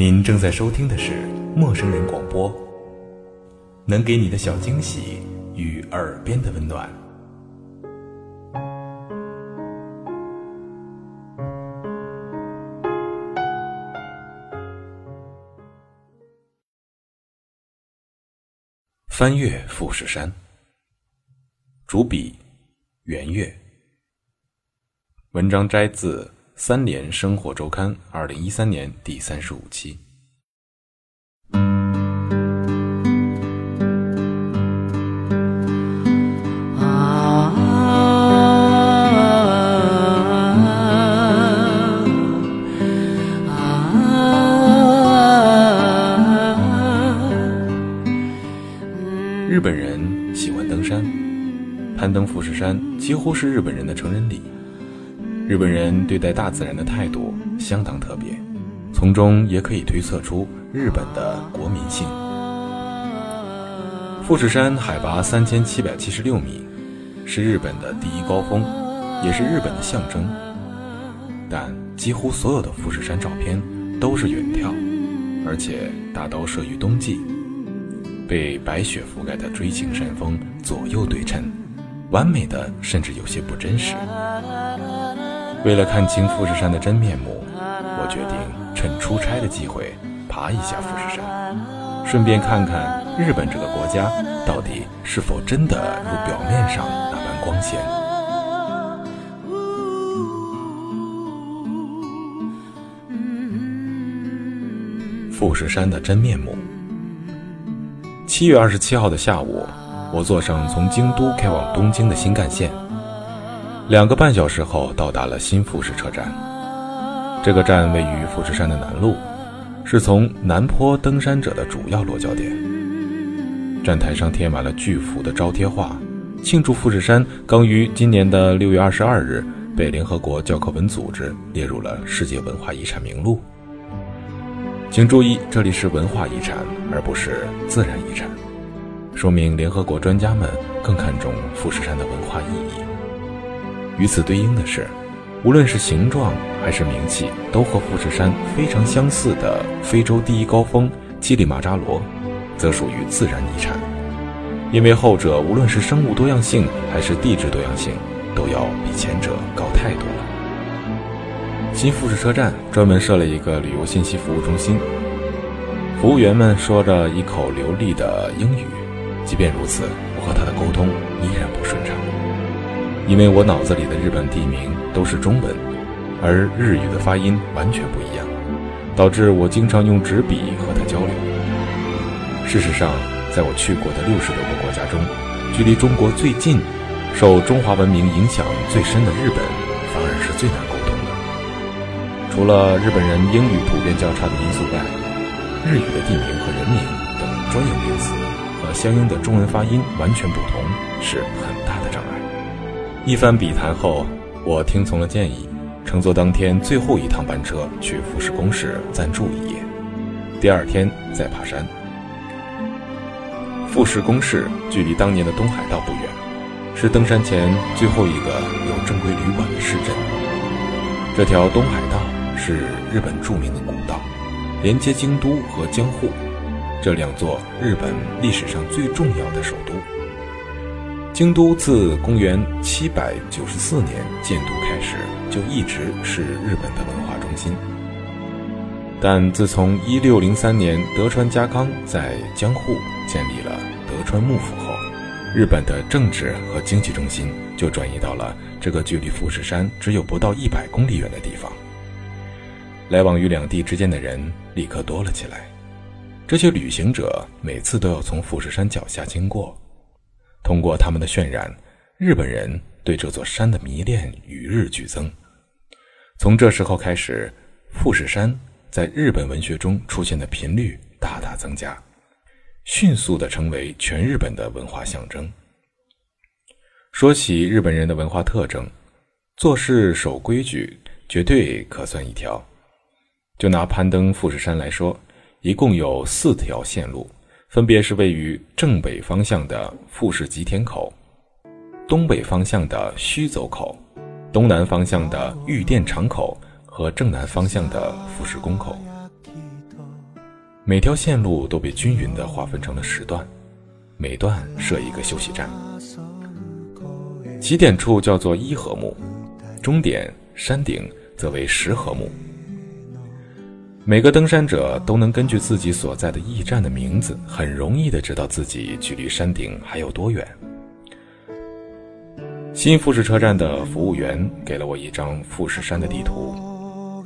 您正在收听的是陌生人广播，能给你的小惊喜与耳边的温暖。翻越富士山，主笔圆月。文章摘自《三联生活周刊》二零一三年第三十五期。日本人喜欢登山，攀登富士山几乎是日本人的成人礼。日本人对待大自然的态度相当特别，从中也可以推测出日本的国民性。富士山海拔三千七百七十六米，是日本的第一高峰，也是日本的象征。但几乎所有的富士山照片都是远眺，而且大都摄于冬季。被白雪覆盖的锥形山峰左右对称，完美的甚至有些不真实。为了看清富士山的真面目，我决定趁出差的机会爬一下富士山，顺便看看日本这个国家到底是否真的如表面上那般光鲜。富士山的真面目。七月二十七号的下午，我坐上从京都开往东京的新干线，两个半小时后到达了新富士车站。这个站位于富士山的南麓，是从南坡登山者的主要落脚点。站台上贴满了巨幅的招贴画，庆祝富士山刚于今年的六月二十二日被联合国教科文组织列入了世界文化遗产名录。请注意，这里是文化遗产，而不是自然遗产，说明联合国专家们更看重富士山的文化意义。与此对应的是，无论是形状还是名气，都和富士山非常相似的非洲第一高峰乞力马扎罗，则属于自然遗产，因为后者无论是生物多样性还是地质多样性，都要比前者高太多了。新富士车站专门设了一个旅游信息服务中心，服务员们说着一口流利的英语，即便如此，我和他的沟通依然不顺畅，因为我脑子里的日本地名都是中文，而日语的发音完全不一样，导致我经常用纸笔和他交流。事实上，在我去过的六十多个国家中，距离中国最近、受中华文明影响最深的日本，反而是最难沟通的。除了日本人英语普遍较差的因素外，日语的地名和人名等专有名词和相应的中文发音完全不同，是很。一番笔谈后，我听从了建议，乘坐当天最后一趟班车去富士宫市暂住一夜，第二天再爬山。富士宫市距离当年的东海道不远，是登山前最后一个有正规旅馆的市镇。这条东海道。是日本著名的古道，连接京都和江户这两座日本历史上最重要的首都。京都自公元七百九十四年建都开始，就一直是日本的文化中心。但自从一六零三年德川家康在江户建立了德川幕府后，日本的政治和经济中心就转移到了这个距离富士山只有不到一百公里远的地方。来往于两地之间的人立刻多了起来，这些旅行者每次都要从富士山脚下经过。通过他们的渲染，日本人对这座山的迷恋与日俱增。从这时候开始，富士山在日本文学中出现的频率大大增加，迅速的成为全日本的文化象征。说起日本人的文化特征，做事守规矩绝对可算一条。就拿攀登富士山来说，一共有四条线路，分别是位于正北方向的富士吉田口、东北方向的须走口、东南方向的玉电场口和正南方向的富士宫口。每条线路都被均匀地划分成了十段，每段设一个休息站。起点处叫做一合目，终点山顶则为十合目。每个登山者都能根据自己所在的驿站的名字，很容易的知道自己距离山顶还有多远。新富士车站的服务员给了我一张富士山的地图，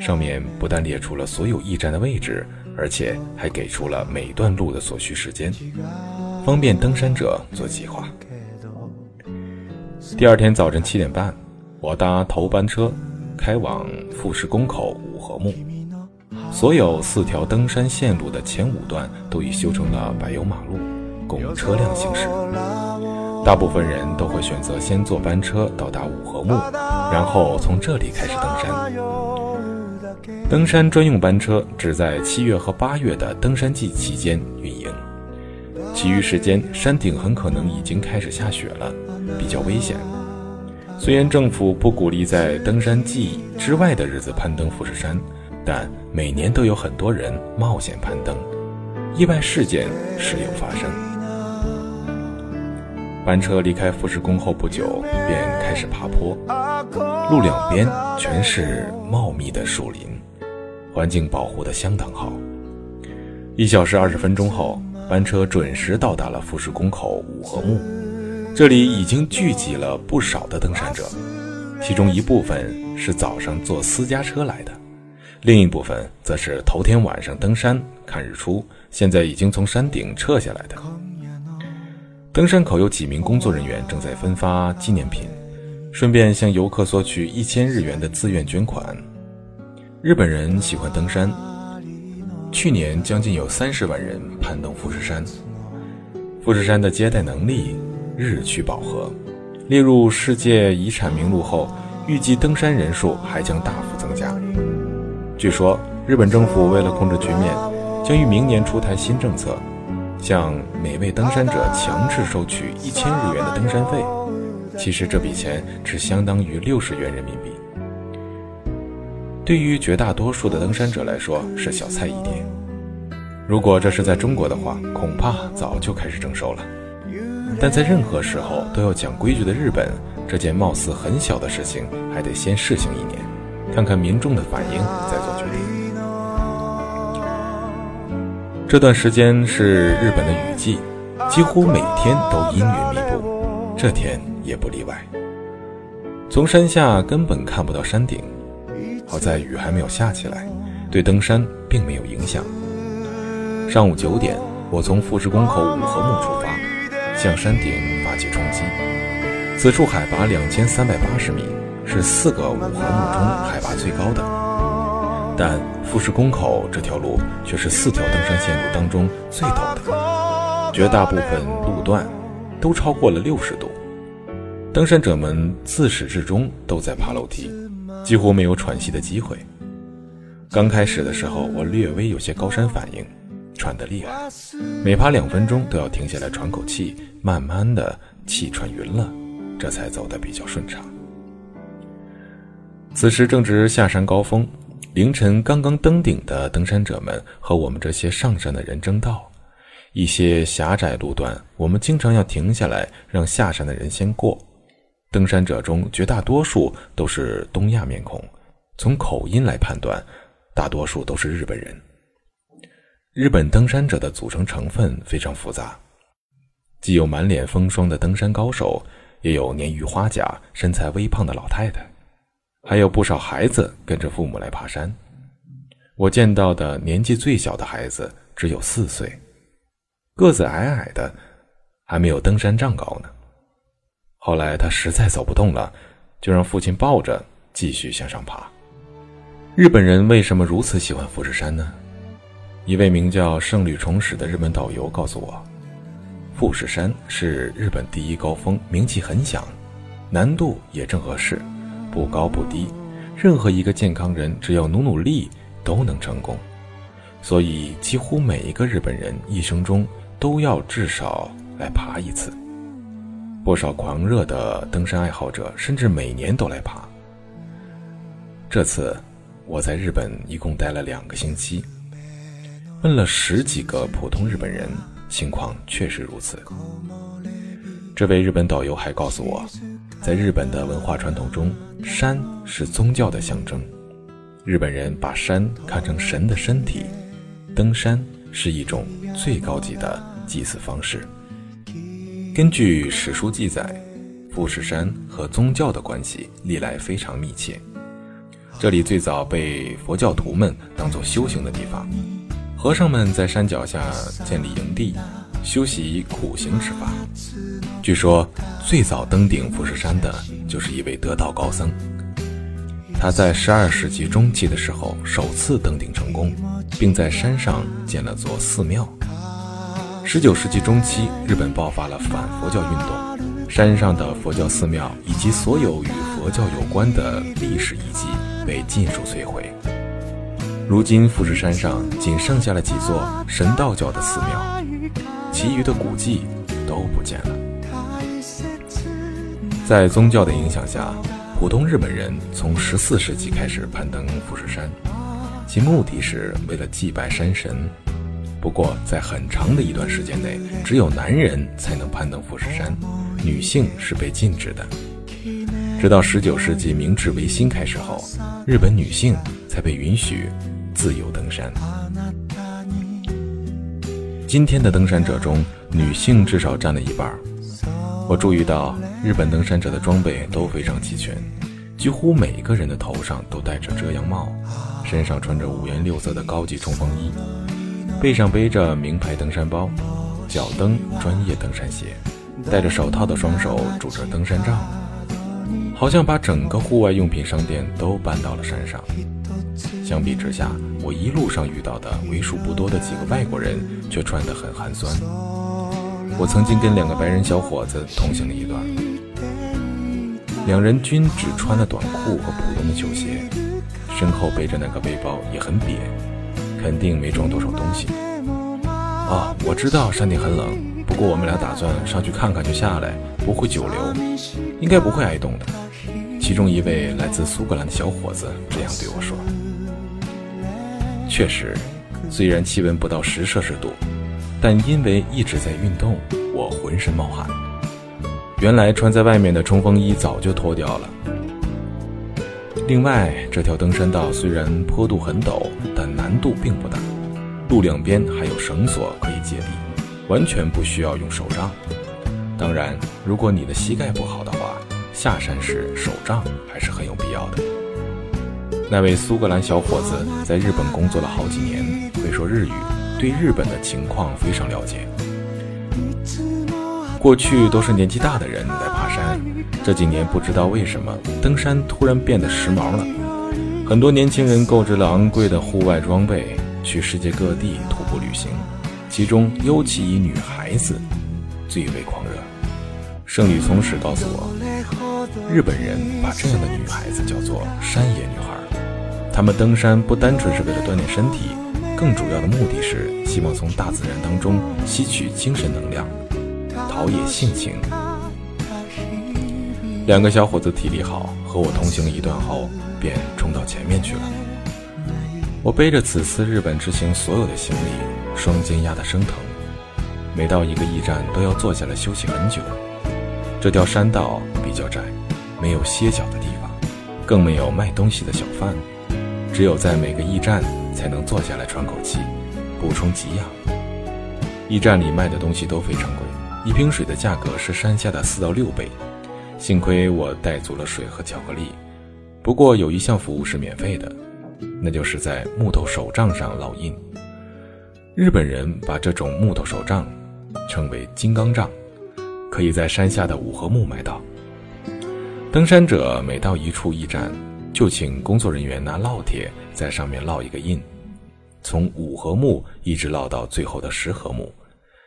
上面不但列出了所有驿站的位置，而且还给出了每段路的所需时间，方便登山者做计划。第二天早晨七点半，我搭头班车，开往富士宫口五合目。所有四条登山线路的前五段都已修成了柏油马路，供车辆行驶。大部分人都会选择先坐班车到达五合目，然后从这里开始登山。登山专用班车只在七月和八月的登山季期间运营，其余时间山顶很可能已经开始下雪了，比较危险。虽然政府不鼓励在登山季之外的日子攀登富士山。但每年都有很多人冒险攀登，意外事件时有发生。班车离开富士宫后不久，便开始爬坡，路两边全是茂密的树林，环境保护的相当好。一小时二十分钟后，班车准时到达了富士宫口五合目，这里已经聚集了不少的登山者，其中一部分是早上坐私家车来的。另一部分则是头天晚上登山看日出，现在已经从山顶撤下来的。登山口有几名工作人员正在分发纪念品，顺便向游客索取一千日元的自愿捐款。日本人喜欢登山，去年将近有三十万人攀登富士山。富士山的接待能力日趋饱和，列入世界遗产名录后，预计登山人数还将大幅增加。据说，日本政府为了控制局面，将于明年出台新政策，向每位登山者强制收取一千日元的登山费。其实这笔钱只相当于六十元人民币，对于绝大多数的登山者来说是小菜一碟。如果这是在中国的话，恐怕早就开始征收了。但在任何时候都要讲规矩的日本，这件貌似很小的事情还得先试行一年。看看民众的反应，再做决定。这段时间是日本的雨季，几乎每天都阴云密布，这天也不例外。从山下根本看不到山顶，好在雨还没有下起来，对登山并没有影响。上午九点，我从富士宫口五合目出发，向山顶发起冲击。此处海拔两千三百八十米。是四个五合目中海拔最高的，但富士宫口这条路却是四条登山线路当中最陡的，绝大部分路段都超过了六十度。登山者们自始至终都在爬楼梯，几乎没有喘息的机会。刚开始的时候，我略微有些高山反应，喘得厉害，每爬两分钟都要停下来喘口气，慢慢的气喘匀了，这才走得比较顺畅。此时正值下山高峰，凌晨刚刚登顶的登山者们和我们这些上山的人争道。一些狭窄路段，我们经常要停下来让下山的人先过。登山者中绝大多数都是东亚面孔，从口音来判断，大多数都是日本人。日本登山者的组成成分非常复杂，既有满脸风霜的登山高手，也有年逾花甲、身材微胖的老太太。还有不少孩子跟着父母来爬山。我见到的年纪最小的孩子只有四岁，个子矮矮的，还没有登山杖高呢。后来他实在走不动了，就让父亲抱着继续向上爬。日本人为什么如此喜欢富士山呢？一位名叫圣旅重史的日本导游告诉我，富士山是日本第一高峰，名气很响，难度也正合适。不高不低，任何一个健康人只要努努力都能成功，所以几乎每一个日本人一生中都要至少来爬一次。不少狂热的登山爱好者甚至每年都来爬。这次我在日本一共待了两个星期，问了十几个普通日本人，情况确实如此。这位日本导游还告诉我，在日本的文化传统中，山是宗教的象征。日本人把山看成神的身体，登山是一种最高级的祭祀方式。根据史书记载，富士山和宗教的关系历来非常密切。这里最早被佛教徒们当作修行的地方，和尚们在山脚下建立营地，修习苦行之法。据说，最早登顶富士山的就是一位得道高僧。他在十二世纪中期的时候首次登顶成功，并在山上建了座寺庙。十九世纪中期，日本爆发了反佛教运动，山上的佛教寺庙以及所有与佛教有关的历史遗迹被尽数摧毁。如今，富士山上仅剩下了几座神道教的寺庙，其余的古迹都不见了。在宗教的影响下。普通日本人从十四世纪开始攀登富士山，其目的是为了祭拜山神。不过，在很长的一段时间内，只有男人才能攀登富士山，女性是被禁止的。直到十九世纪明治维新开始后，日本女性才被允许自由登山。今天的登山者中，女性至少占了一半。我注意到。日本登山者的装备都非常齐全，几乎每个人的头上都戴着遮阳帽，身上穿着五颜六色的高级冲锋衣，背上背着名牌登山包，脚蹬专业登山鞋，戴着手套的双手拄着登山杖，好像把整个户外用品商店都搬到了山上。相比之下，我一路上遇到的为数不多的几个外国人却穿得很寒酸。我曾经跟两个白人小伙子同行了一段。两人均只穿了短裤和普通的球鞋，身后背着那个背包也很瘪，肯定没装多少东西。哦，我知道山顶很冷，不过我们俩打算上去看看就下来，不会久留，应该不会挨冻的。其中一位来自苏格兰的小伙子这样对我说。确实，虽然气温不到十摄氏度，但因为一直在运动，我浑身冒汗。原来穿在外面的冲锋衣早就脱掉了。另外，这条登山道虽然坡度很陡，但难度并不大，路两边还有绳索可以借力，完全不需要用手杖。当然，如果你的膝盖不好的话，下山时手杖还是很有必要的。那位苏格兰小伙子在日本工作了好几年，会说日语，对日本的情况非常了解。过去都是年纪大的人来爬山，这几年不知道为什么登山突然变得时髦了。很多年轻人购置了昂贵的户外装备，去世界各地徒步旅行，其中尤其以女孩子最为狂热。圣女从史告诉我，日本人把这样的女孩子叫做“山野女孩”。她们登山不单纯是为了锻炼身体，更主要的目的是希望从大自然当中吸取精神能量。陶冶性情。两个小伙子体力好，和我同行了一段后，便冲到前面去了。我背着此次日本之行所有的行李，双肩压得生疼。每到一个驿站，都要坐下来休息很久。这条山道比较窄，没有歇脚的地方，更没有卖东西的小贩，只有在每个驿站才能坐下来喘口气，补充给养。驿站里卖的东西都非常贵。一瓶水的价格是山下的四到六倍，幸亏我带足了水和巧克力。不过有一项服务是免费的，那就是在木头手杖上烙印。日本人把这种木头手杖称为“金刚杖”，可以在山下的五合木买到。登山者每到一处驿站，就请工作人员拿烙铁在上面烙一个印，从五合目一直烙到最后的十合目。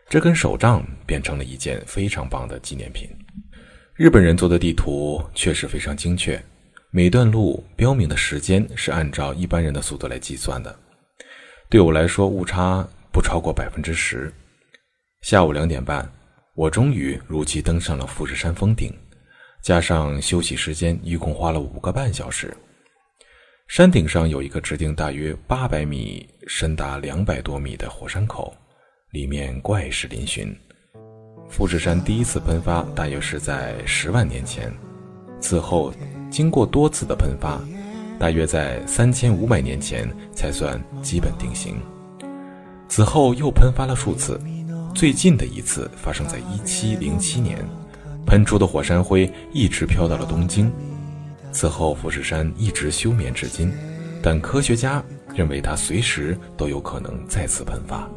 这根手杖变成了一件非常棒的纪念品。日本人做的地图确实非常精确，每段路标明的时间是按照一般人的速度来计算的。对我来说，误差不超过百分之十。下午两点半，我终于如期登上了富士山峰顶，加上休息时间，一共花了五个半小时。山顶上有一个直径大约八百米、深达两百多米的火山口，里面怪石嶙峋。富士山第一次喷发大约是在十万年前，此后经过多次的喷发，大约在三千五百年前才算基本定型。此后又喷发了数次，最近的一次发生在一七零七年，喷出的火山灰一直飘到了东京。此后富士山一直休眠至今，但科学家认为它随时都有可能再次喷发。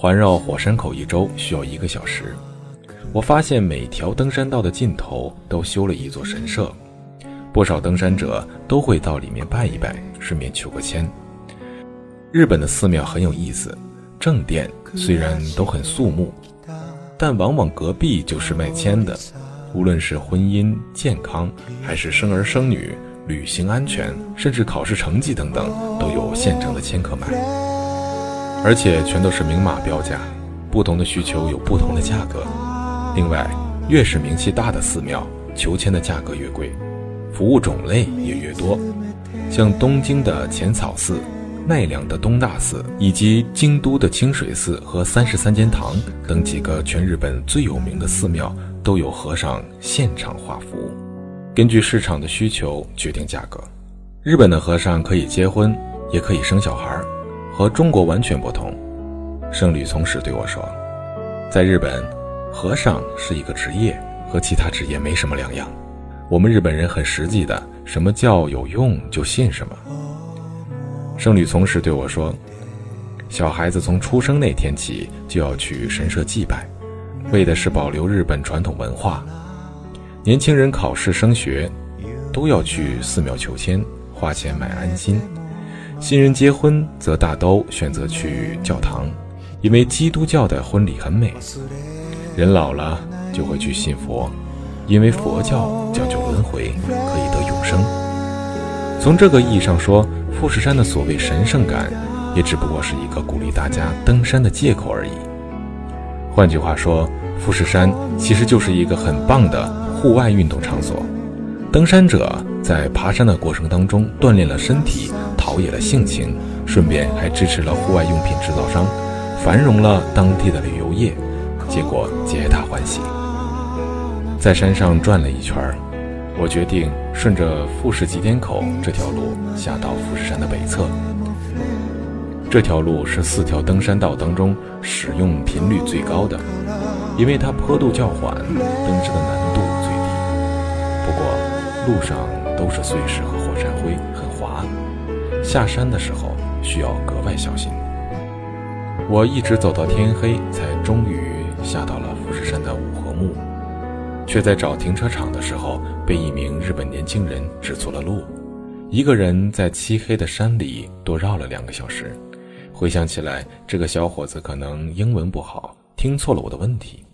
环绕火山口一周需要一个小时。我发现每条登山道的尽头都修了一座神社，不少登山者都会到里面拜一拜，顺便求个签。日本的寺庙很有意思，正殿虽然都很肃穆，但往往隔壁就是卖签的。无论是婚姻、健康，还是生儿生女、旅行安全，甚至考试成绩等等，都有现成的签可买，而且全都是明码标价，不同的需求有不同的价格。另外，越是名气大的寺庙，求签的价格越贵，服务种类也越多，像东京的浅草寺。奈良的东大寺，以及京都的清水寺和三十三间堂等几个全日本最有名的寺庙，都有和尚现场画符，根据市场的需求决定价格。日本的和尚可以结婚，也可以生小孩，和中国完全不同。圣女从实对我说，在日本，和尚是一个职业，和其他职业没什么两样。我们日本人很实际的，什么叫有用就信什么。圣女从始对我说：“小孩子从出生那天起就要去神社祭拜，为的是保留日本传统文化。年轻人考试升学，都要去寺庙求签，花钱买安心。新人结婚则大都选择去教堂，因为基督教的婚礼很美。人老了就会去信佛，因为佛教讲究轮回，可以得永生。从这个意义上说。”富士山的所谓神圣感，也只不过是一个鼓励大家登山的借口而已。换句话说，富士山其实就是一个很棒的户外运动场所。登山者在爬山的过程当中锻炼了身体，陶冶了性情，顺便还支持了户外用品制造商，繁荣了当地的旅游业，结果皆大欢喜。在山上转了一圈。我决定顺着富士吉田口这条路下到富士山的北侧。这条路是四条登山道当中使用频率最高的，因为它坡度较缓，登山的难度最低。不过路上都是碎石和，下山的时候需要格外小心。我一直走到天黑，才终于下到了富士山的五合目。却在找停车场的时候，被一名日本年轻人指错了路。一个人在漆黑的山里多绕了两个小时。回想起来，这个小伙子可能英文不好，听错了我的问题。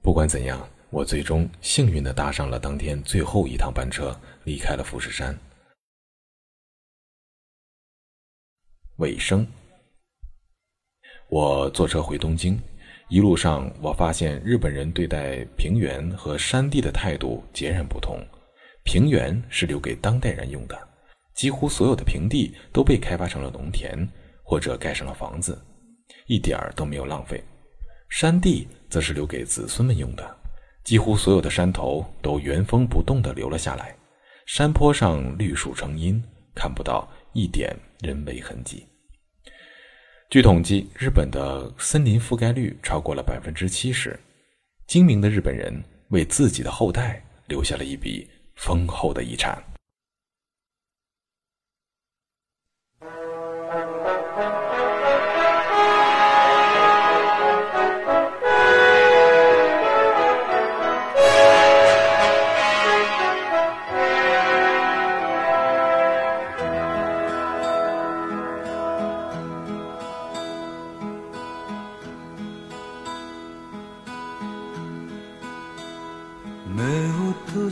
不管怎样，我最终幸运地搭上了当天最后一趟班车，离开了富士山。尾声，我坐车回东京。一路上，我发现日本人对待平原和山地的态度截然不同。平原是留给当代人用的，几乎所有的平地都被开发成了农田，或者盖上了房子，一点儿都没有浪费。山地则是留给子孙们用的，几乎所有的山头都原封不动地留了下来，山坡上绿树成荫，看不到一点人为痕迹。据统计，日本的森林覆盖率超过了百分之七十。精明的日本人为自己的后代留下了一笔丰厚的遗产。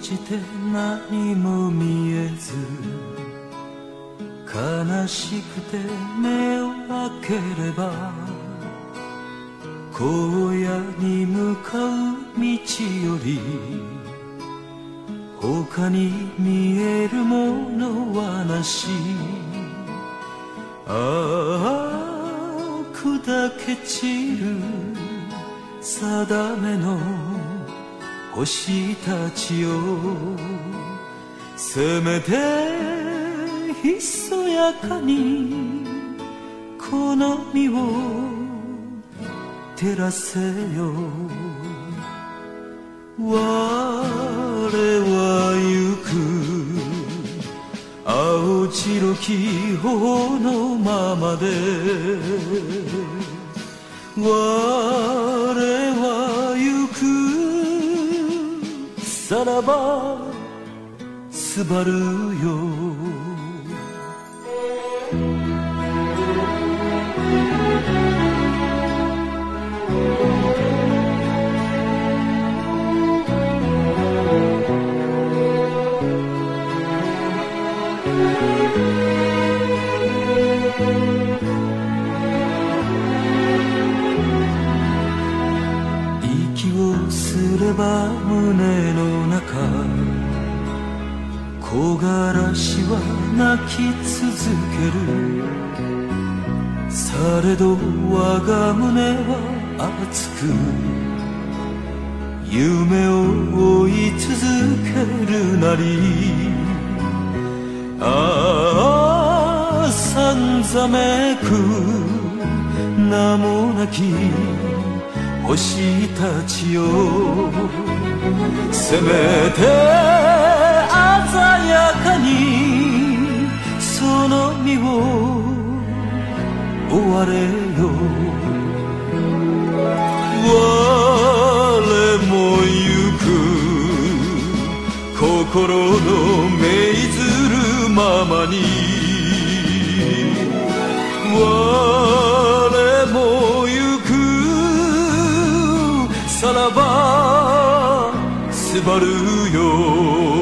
して何も見えず悲しくて目を開ければ荒野に向かう道より他に見えるものはなし。ああ砕け散る定めの星たちよせめてひそやかにこの身を照らせよ。我は行く青白き頬のままで我ならばすばるよ。ば胸の中。木枯らしは泣き続ける。されど我が胸は熱く。夢を追い続けるなり。ああさんざめく名もなき。星たちよ。せめて鮮やかにその身を追われよ。我も行く心の命ずるままに。我ばすばるよ。